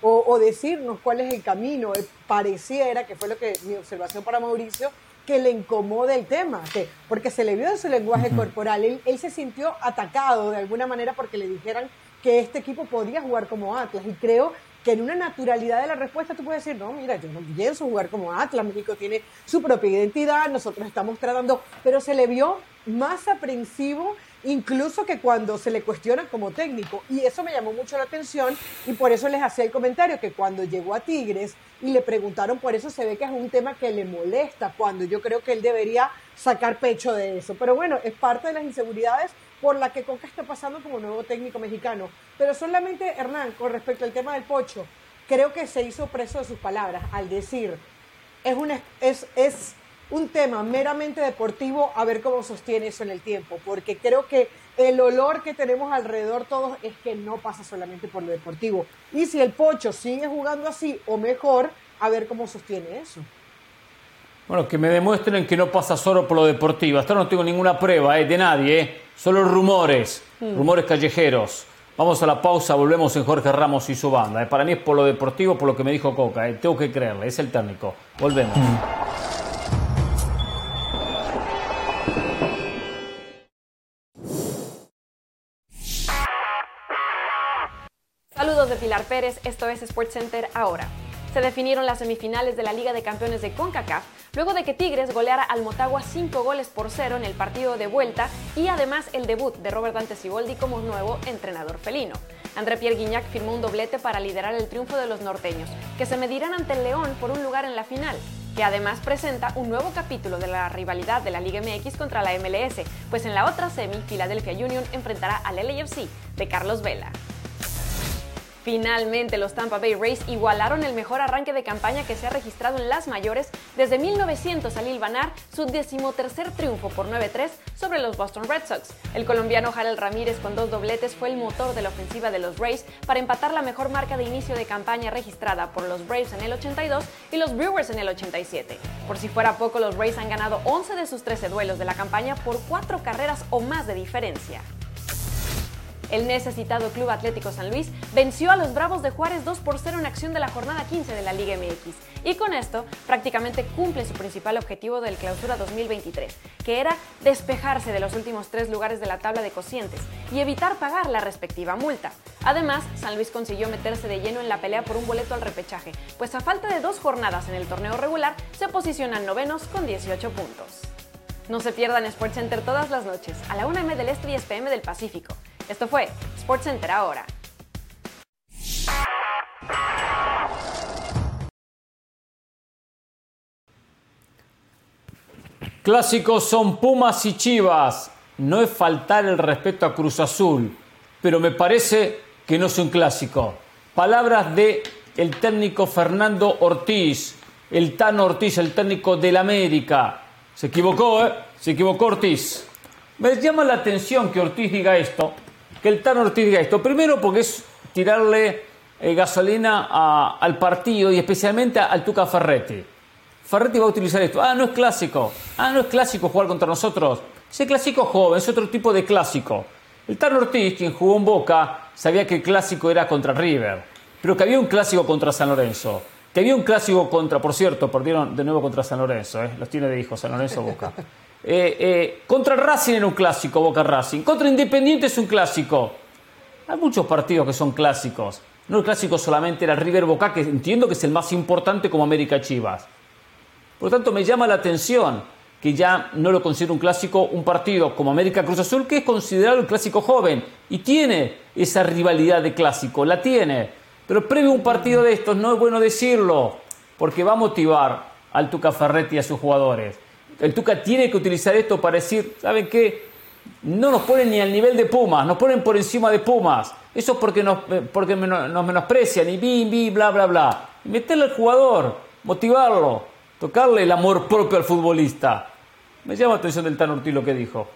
o, decirnos cuál es el camino. Eh, pareciera, que fue lo que mi observación para Mauricio, que le incomode el tema, que, porque se le vio en su lenguaje corporal. Él, él, se sintió atacado de alguna manera porque le dijeran que este equipo podía jugar como Atlas. Y creo que en una naturalidad de la respuesta tú puedes decir, no, mira, yo no pienso jugar como Atlas, México tiene su propia identidad, nosotros estamos tratando, pero se le vio más aprensivo incluso que cuando se le cuestiona como técnico. Y eso me llamó mucho la atención y por eso les hacía el comentario que cuando llegó a Tigres y le preguntaron por eso se ve que es un tema que le molesta, cuando yo creo que él debería sacar pecho de eso. Pero bueno, es parte de las inseguridades por la que Coca está pasando como nuevo técnico mexicano. Pero solamente, Hernán, con respecto al tema del pocho, creo que se hizo preso de sus palabras al decir, es, una, es, es un tema meramente deportivo, a ver cómo sostiene eso en el tiempo, porque creo que el olor que tenemos alrededor todos es que no pasa solamente por lo deportivo. Y si el Pocho sigue jugando así o mejor, a ver cómo sostiene eso. Bueno, que me demuestren que no pasa solo por lo deportivo. Hasta no tengo ninguna prueba eh, de nadie, eh. solo rumores, mm. rumores callejeros. Vamos a la pausa, volvemos en Jorge Ramos y su banda. Eh. Para mí es por lo deportivo, por lo que me dijo Coca. Eh. Tengo que creerle, es el técnico. Volvemos. Mm. Pilar Pérez, esto es SportsCenter ahora se definieron las semifinales de la Liga de Campeones de CONCACAF, luego de que Tigres goleara al Motagua 5 goles por 0 en el partido de vuelta y además el debut de Robert Dante Siboldi como nuevo entrenador felino. André Pierre Guignac firmó un doblete para liderar el triunfo de los norteños, que se medirán ante el León por un lugar en la final que además presenta un nuevo capítulo de la rivalidad de la Liga MX contra la MLS, pues en la otra semi, Philadelphia Union enfrentará al LAFC de Carlos Vela. Finalmente, los Tampa Bay Rays igualaron el mejor arranque de campaña que se ha registrado en las mayores desde 1900 al hilvanar su decimotercer triunfo por 9-3 sobre los Boston Red Sox. El colombiano Harold Ramírez con dos dobletes fue el motor de la ofensiva de los Rays para empatar la mejor marca de inicio de campaña registrada por los Braves en el 82 y los Brewers en el 87. Por si fuera poco, los Rays han ganado 11 de sus 13 duelos de la campaña por cuatro carreras o más de diferencia. El necesitado Club Atlético San Luis venció a los Bravos de Juárez 2 por 0 en acción de la jornada 15 de la Liga MX y con esto prácticamente cumple su principal objetivo del clausura 2023, que era despejarse de los últimos tres lugares de la tabla de cocientes y evitar pagar la respectiva multa. Además, San Luis consiguió meterse de lleno en la pelea por un boleto al repechaje, pues a falta de dos jornadas en el torneo regular se posicionan novenos con 18 puntos. No se pierdan SportsCenter todas las noches, a la 1 m del Este y 10 pm del Pacífico. Esto fue SportsCenter ahora. Clásicos son Pumas y Chivas. No es faltar el respeto a Cruz Azul, pero me parece que no es un clásico. Palabras de el técnico Fernando Ortiz, el Tano Ortiz, el técnico del América. Se equivocó, ¿eh? Se equivocó Ortiz. Me llama la atención que Ortiz diga esto, que el Tano Ortiz diga esto. Primero porque es tirarle eh, gasolina al partido y especialmente al Tuca Ferretti. Ferretti va a utilizar esto. Ah, no es clásico. Ah, no es clásico jugar contra nosotros. Ese clásico joven, es otro tipo de clásico. El Tano Ortiz, quien jugó en Boca, sabía que el clásico era contra River, pero que había un clásico contra San Lorenzo. que había un clásico contra, por cierto, perdieron de nuevo contra San Lorenzo, ¿eh? los tiene de hijo San Lorenzo Boca. Eh, eh, contra Racing era un clásico, Boca Racing. Contra Independiente es un clásico. Hay muchos partidos que son clásicos. No el clásico solamente era River Boca, que entiendo que es el más importante como América Chivas. Por lo tanto, me llama la atención que ya no lo considero un clásico, un partido como América Cruz Azul, que es considerado el clásico joven y tiene esa rivalidad de clásico, la tiene. Pero previo a un partido de estos no es bueno decirlo, porque va a motivar al Tuca Ferretti y a sus jugadores. El Tuca tiene que utilizar esto para decir, ¿saben qué? No nos ponen ni al nivel de Pumas, nos ponen por encima de Pumas. Eso es porque nos, eh, porque nos menosprecian y bim, bim, bla, bla, bla. Meterle al jugador, motivarlo, tocarle el amor propio al futbolista. Me llama la atención del Tan Ortiz lo que dijo.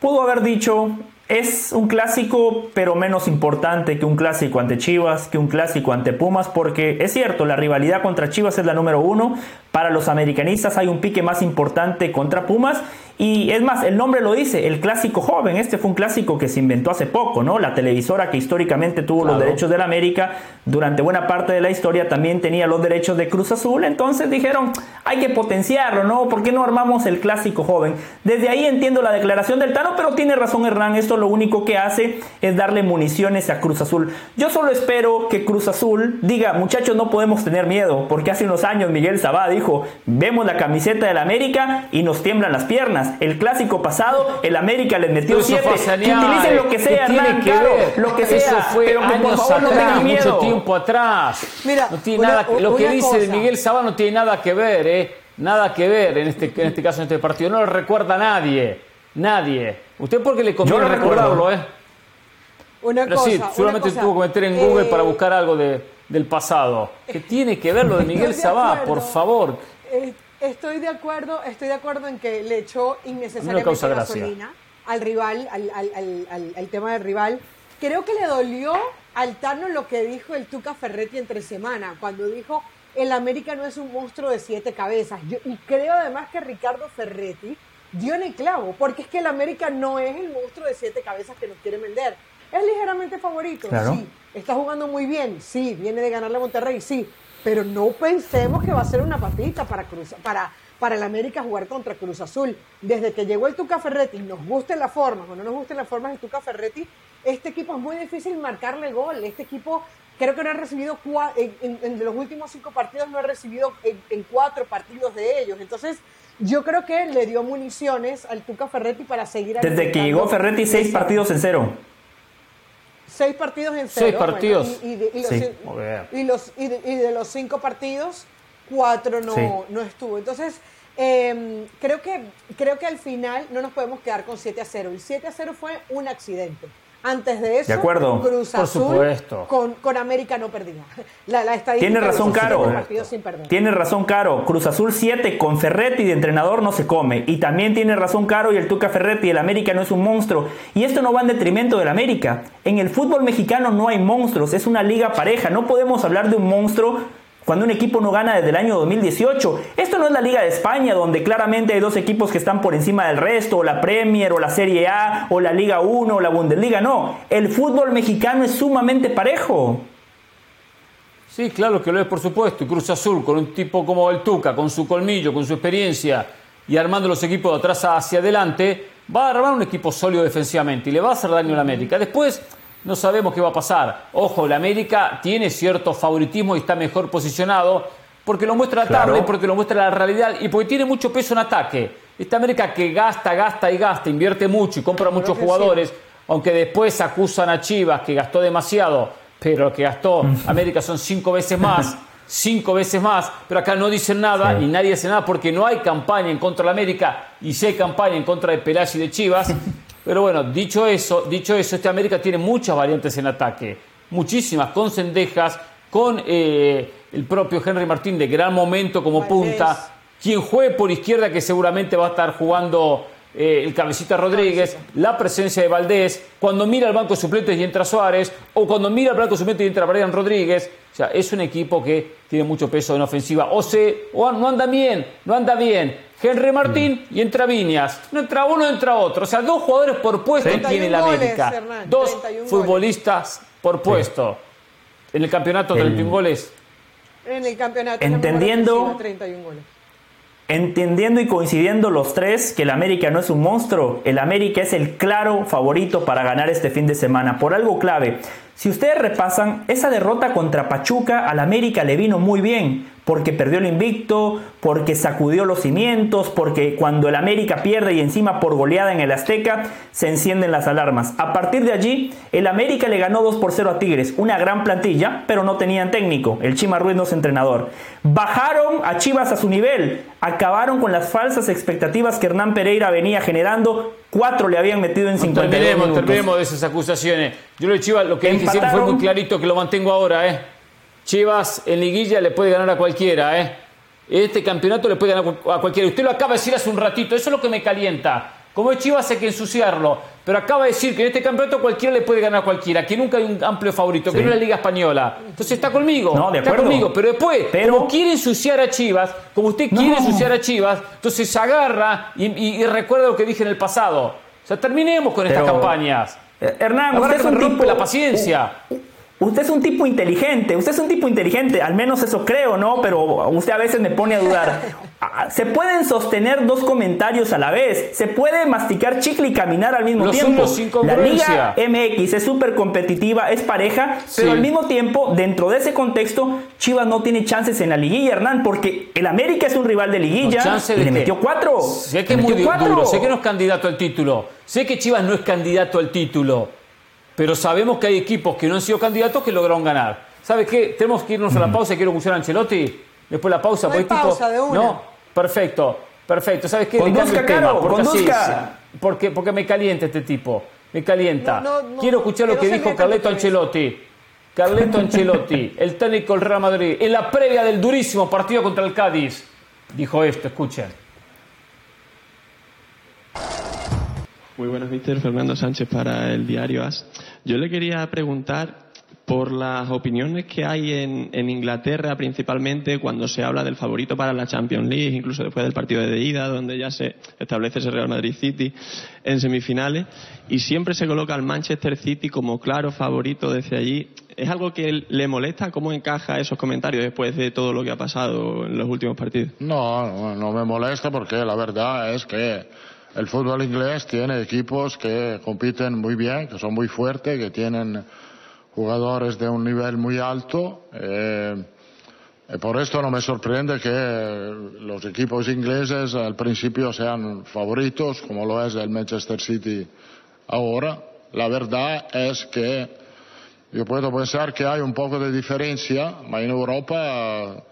Pudo haber dicho, es un clásico, pero menos importante que un clásico ante Chivas, que un clásico ante Pumas, porque es cierto, la rivalidad contra Chivas es la número uno. Para los americanistas hay un pique más importante contra Pumas y es más, el nombre lo dice, el clásico joven. Este fue un clásico que se inventó hace poco, ¿no? La televisora que históricamente tuvo los derechos de la América durante buena parte de la historia también tenía los derechos de Cruz Azul. Entonces dijeron, hay que potenciarlo, ¿no? ¿Por qué no armamos el clásico joven? Desde ahí entiendo la declaración del Tano, pero tiene razón Hernán. Esto lo único que hace es darle municiones a Cruz Azul. Yo solo espero que Cruz Azul diga, muchachos, no podemos tener miedo, porque hace unos años Miguel Sabá dijo, vemos la camiseta de la América y nos tiemblan las piernas. El clásico pasado, el América les metió siete. Que utilicen lo que sea, Hernán, claro, lo que Eso sea, fue pero que por favor no tengan miedo. Mucho tiempo atrás. Mira, no tiene nada, lo que dice Miguel Sabá no tiene nada que ver, ¿eh? Nada que ver en este, en este caso, en este partido. No lo recuerda nadie. Nadie. Usted porque le conviene recordarlo, ¿eh? Una Pero cosa, sí, seguramente tuvo que meter en Google para eh, buscar algo de, del pasado. ¿Qué tiene que ver lo de Miguel Sabá? Por favor. Eh, Estoy de acuerdo, estoy de acuerdo en que le echó innecesariamente gasolina al rival, al, al, al, tema del rival. Creo que le dolió al Tano lo que dijo el Tuca Ferretti entre semana, cuando dijo el América no es un monstruo de siete cabezas. Yo, y creo además que Ricardo Ferretti dio en el clavo, porque es que el América no es el monstruo de siete cabezas que nos quiere vender. Es ligeramente favorito, sí. Está jugando muy bien, sí. Viene de ganarle a Monterrey, sí pero no pensemos que va a ser una patita para, Cruz, para, para el América jugar contra Cruz Azul. Desde que llegó el Tuca Ferretti, nos guste la forma o no nos gusten las formas de Tuca Ferretti, este equipo es muy difícil marcarle gol. Este equipo creo que no ha recibido, en, en, los últimos cinco partidos no ha recibido en, cuatro partidos de ellos. Entonces, yo creo que le dio municiones al Tuca Ferretti para seguir. Desde que llegó Ferretti, seis partidos en cero seis partidos en cero. Seis partidos. y, de, los, y, de, los cinco partidos, cuatro no, no estuvo. Entonces, em, creo, que, creo que al final no nos podemos quedar con 7 a 0. El 7 a 0 fue un accidente. Antes de eso, Cruz Azul Con, con, América no perdía. La, la Tiene razón, Caro. Tiene razón, Caro. Cruz Azul 7 con Ferretti de entrenador no se come. Y también tiene razón, Caro, y el Tuca Ferretti, el América no es un monstruo. Y esto no va en detrimento del América. En el fútbol mexicano no hay monstruos, es una liga pareja. No podemos hablar de un monstruo cuando un equipo no gana desde el año 2018. Esto no es la Liga de España, donde claramente hay dos equipos que están por encima del resto, o la Premier, o la Serie A, o la Liga 1, o la Bundesliga. No, el fútbol mexicano es sumamente parejo. Sí, claro que lo es, por supuesto. Y Cruz Azul, con un tipo como el Tuca, con su colmillo, con su experiencia y armando los equipos de atrás hacia adelante, va a armar un equipo sólido defensivamente y le va a hacer daño a la América. Después no sabemos qué va a pasar. Ojo, la América tiene cierto favoritismo y está mejor posicionado porque lo muestra la tarde, porque lo muestra la realidad y porque tiene mucho peso en ataque. Esta América que gasta, gasta y gasta, invierte mucho y compra muchos jugadores, aunque después acusan a Chivas que gastó demasiado, pero lo que gastó América son cinco veces más. cinco veces más, pero acá no dicen nada y nadie hace nada porque no hay campaña en contra de la América y sí hay campaña en contra de Peláez y de Chivas. Pero bueno, dicho eso, dicho eso, este América tiene muchas variantes en ataque, muchísimas, con Cendejas, con eh, el propio Henry Martín de gran momento como punta, quien juegue por izquierda que seguramente va a estar jugando eh, el cabecita Rodríguez, la presencia de Valdés, cuando mira al banco suplente y entra Suárez, o cuando mira al banco suplente y entra Brian Rodríguez. O sea, es un equipo que tiene mucho peso en ofensiva. O, se, o no anda bien, no anda bien. Henry Martín y entra Viñas. No entra uno, entra otro. O sea, dos jugadores por puesto tiene la América. dos futbolistas por puesto. En el campeonato, 31 goles. en el campeonato. Entendiendo, 31 goles. Entendiendo y coincidiendo los tres que el América no es un monstruo, el América es el claro favorito para ganar este fin de semana por algo clave. Si ustedes repasan, esa derrota contra Pachuca al América le vino muy bien, porque perdió el invicto, porque sacudió los cimientos, porque cuando el América pierde y encima por goleada en el Azteca, se encienden las alarmas. A partir de allí, el América le ganó 2 por 0 a Tigres, una gran plantilla, pero no tenían técnico, el Chima Ruiz no es entrenador. Bajaron a Chivas a su nivel, acabaron con las falsas expectativas que Hernán Pereira venía generando, cuatro le habían metido en 50 terminemos, Terminemos de esas acusaciones. Yo lo de Chivas, lo que dije siempre fue muy clarito que lo mantengo ahora, ¿eh? Chivas en liguilla le puede ganar a cualquiera, ¿eh? Este campeonato le puede ganar a cualquiera. Usted lo acaba de decir hace un ratito, eso es lo que me calienta. Como es Chivas hay que ensuciarlo, pero acaba de decir que en este campeonato cualquiera le puede ganar a cualquiera, que nunca hay un amplio favorito, que no es la Liga Española. Entonces está conmigo, no, de está conmigo, pero después, pero... como quiere ensuciar a Chivas, como usted quiere ensuciar a Chivas, entonces agarra y recuerda lo que dije en el pasado. O sea, terminemos con estas campañas. Eh, Hernán, usted es un tipo la paciencia. Usted es un tipo inteligente, usted es un tipo inteligente, al menos eso creo, ¿no? Pero usted a veces me pone a dudar. Ah, se pueden sostener dos comentarios a la vez, se puede masticar chicle y caminar al mismo tiempo. La Liga MX es súper competitiva, es pareja, pero al mismo tiempo, dentro de ese contexto, Chivas no tiene chances en la liguilla, Hernán, porque el América es un rival de liguilla y le metió cuatro. Sé que es muy duro, sé que no es candidato al título, sé que Chivas no es candidato al título pero sabemos que hay equipos que no han sido candidatos que lograron ganar. ¿Sabes qué? Tenemos que irnos a la pausa. Quiero escuchar a Ancelotti. Después la pausa. No hay pausa de una. No, perfecto, perfecto. ¿Sabes qué? Conduzca, caro, porque, porque, porque me calienta este tipo. Me calienta. Quiero escuchar lo que dijo Carleto Ancelotti. Carleto Ancelotti, el técnico del Real Madrid, en la previa del durísimo partido contra el Cádiz. Dijo esto, escuchen. Muy buenas, mister. Fernando Sánchez para el diario AS. Yo le quería preguntar por las opiniones que hay en, Inglaterra, principalmente cuando se habla del favorito para la Champions League, incluso después del partido de ida, donde ya se establece ese Real Madrid City en semifinales, y siempre se coloca al Manchester City como claro favorito desde allí. ¿Es algo que le molesta? ¿Cómo encaja esos comentarios después de todo lo que ha pasado en los últimos partidos? No, no me molesta porque la verdad es que el fútbol inglés tiene equipos que compiten muy bien, que son muy fuertes, que tienen jugadores de un nivel muy alto. Eh, por esto no me sorprende que los equipos ingleses al principio sean favoritos, como lo es el Manchester City ahora. La verdad es que yo puedo pensar que hay un poco de diferencia, pero en Europa,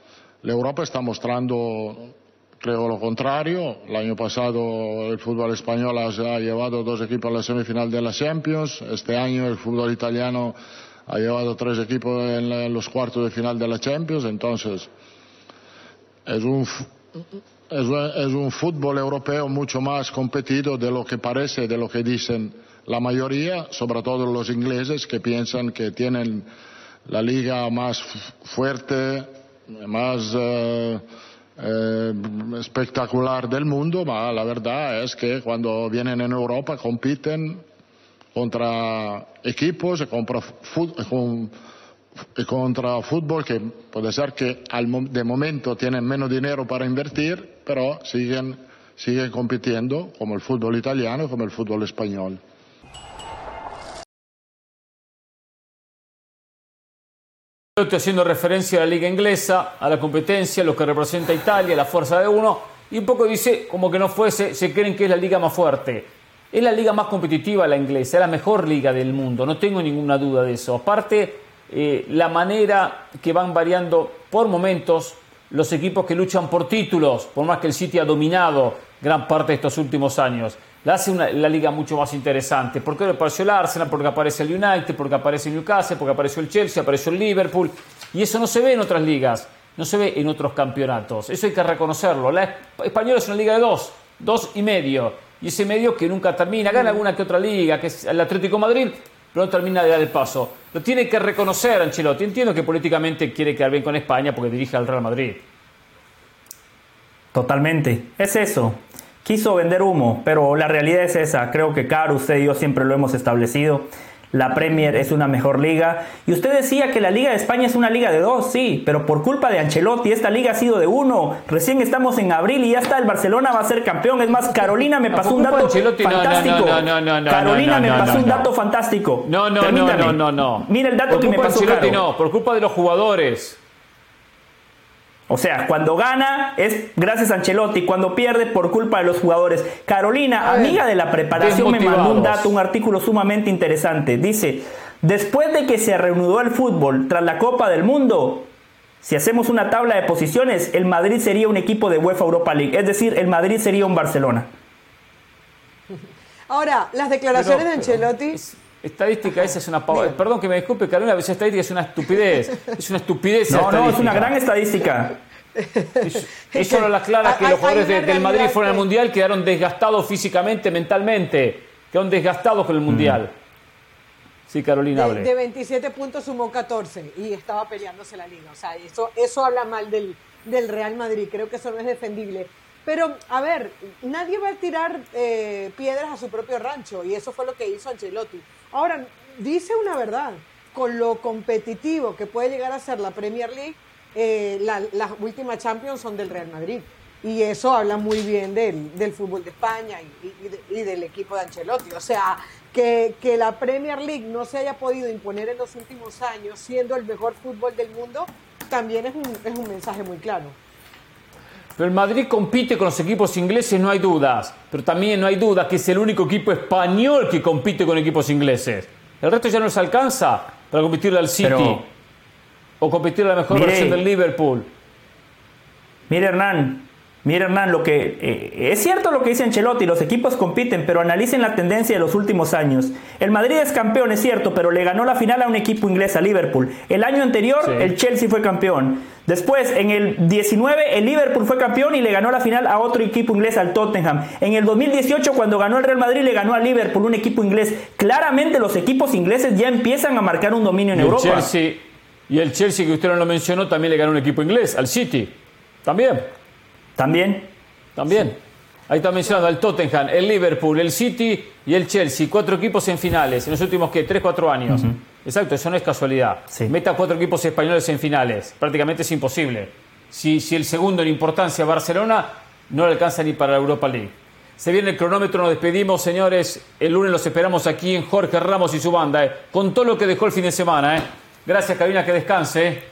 la Europa está mostrando Creo lo contrario. El año pasado el fútbol español ha llevado dos equipos a la semifinal de la Champions. Este año el fútbol italiano ha llevado tres equipos en, los cuartos de final de la Champions. Entonces, es un, es, un fútbol europeo mucho más competido de lo que parece, de lo que dicen la mayoría, sobre todo los ingleses que piensan que tienen la liga más fuerte, más. Eh, eh, espectacular del mundo, pero la verdad es que cuando vienen en Europa compiten contra equipos y contra, fútbol que puede ser que de momento tienen menos dinero para invertir, pero siguen, siguen compitiendo como el fútbol italiano, como el fútbol español. Estoy haciendo referencia a la liga inglesa, a la competencia, lo que representa Italia, la fuerza de uno, y un poco dice como que no fuese, se creen que es la liga más fuerte. Es la liga más competitiva la inglesa, es la mejor liga del mundo, no tengo ninguna duda de eso. Aparte, eh, la manera que van variando por momentos los equipos que luchan por títulos, por más que el City ha dominado gran parte de estos últimos años la hace la liga mucho más interesante. ¿Por qué apareció el Arsenal? Porque aparece el United, porque aparece el Newcastle, porque apareció el Chelsea, apareció el Liverpool. Y eso no se ve en otras ligas, no se ve en otros campeonatos. Eso hay que reconocerlo. La española es una liga de dos, dos y medio. Y ese medio que nunca termina. Gana alguna que otra liga, que es el Atlético Madrid, pero no termina de dar el paso. Lo tiene que reconocer Ancelotti. Entiendo que políticamente quiere quedar bien con España porque dirige al Real Madrid. Totalmente. Es eso quiso vender humo, pero la realidad es esa. Creo que Caro, usted y yo siempre lo hemos establecido. la Premier es una mejor liga. Y usted decía que la Liga de España es una liga de dos, sí, pero por culpa de Ancelotti esta liga ha sido de uno. Recién estamos en abril y ya está, el Barcelona va a ser campeón. Es más, Carolina me pasó un dato fantástico. Carolina me pasó un dato fantástico. No, no, no, no, no, no. Mira el dato que me pasó. Ancelotti no, por culpa de los jugadores. O sea, cuando gana es gracias a Ancelotti, cuando pierde por culpa de los jugadores. Carolina, amiga de la preparación, me mandó un dato, un artículo sumamente interesante. Dice, después de que se reanudó el fútbol tras la Copa del Mundo, si hacemos una tabla de posiciones, el Madrid sería un equipo de UEFA Europa League, es decir, el Madrid sería un Barcelona. Ahora, las declaraciones de Ancelotti... Estadística, esa es una Perdón que me disculpe, Carolina, a veces estadística es una estupidez. Es una estupidez. No, no, es una gran estadística. Eso no la aclara que los jugadores del Madrid fueron al Mundial quedaron desgastados físicamente, mentalmente. Quedaron desgastados con el Mundial. Sí, Carolina, de, de, 27 puntos sumó 14 y estaba peleándose la liga. O sea, eso, eso habla mal del, del Real Madrid. Creo que eso no es defendible. Pero, a ver, nadie va a tirar eh, piedras a su propio rancho y eso fue lo que hizo Ancelotti. Ahora, dice una verdad, con lo competitivo que puede llegar a ser la Premier League, eh, las últimas Champions son del Real Madrid. Y eso habla muy bien del, del fútbol de España y, del equipo de Ancelotti. O sea, que, que la Premier League no se haya podido imponer en los últimos años siendo el mejor fútbol del mundo, también es un, es un mensaje muy claro. Pero el Madrid compite con los equipos ingleses, no hay dudas. Pero también no hay dudas que es el único equipo español que compite con equipos ingleses. El resto ya no les alcanza para competirle al City o competir a la mejor versión del Liverpool. Mire, Hernán, Mira, Hernán, lo que eh, es cierto lo que dice Ancelotti, los equipos compiten, pero analicen la tendencia de los últimos años. El Madrid es campeón, es cierto, pero le ganó la final a un equipo inglés, a Liverpool. El año anterior, el Chelsea fue campeón. Después, en el 19, el Liverpool fue campeón y le ganó la final a otro equipo inglés, al Tottenham. En el 2018, cuando ganó el Real Madrid, le ganó a Liverpool, un equipo inglés. Claramente los equipos ingleses ya empiezan a marcar un dominio en Europa. Chelsea, y el Chelsea, que usted no lo mencionó, también le ganó un equipo inglés, al City. También. También. También. Ahí está mencionando el Tottenham, el Liverpool, el City y el Chelsea. Cuatro equipos en finales en los últimos, ¿qué? Tres, cuatro años. Exacto, eso no es casualidad. Meta cuatro equipos españoles en finales. Prácticamente es imposible. Si, si el segundo en importancia, Barcelona, no le alcanza ni para la Europa League. Se viene el cronómetro, nos despedimos, señores. El lunes los esperamos aquí en Jorge Ramos y su banda, eh. con todo lo que dejó el fin de semana. Eh. Gracias, Cabina, que descanse. Eh.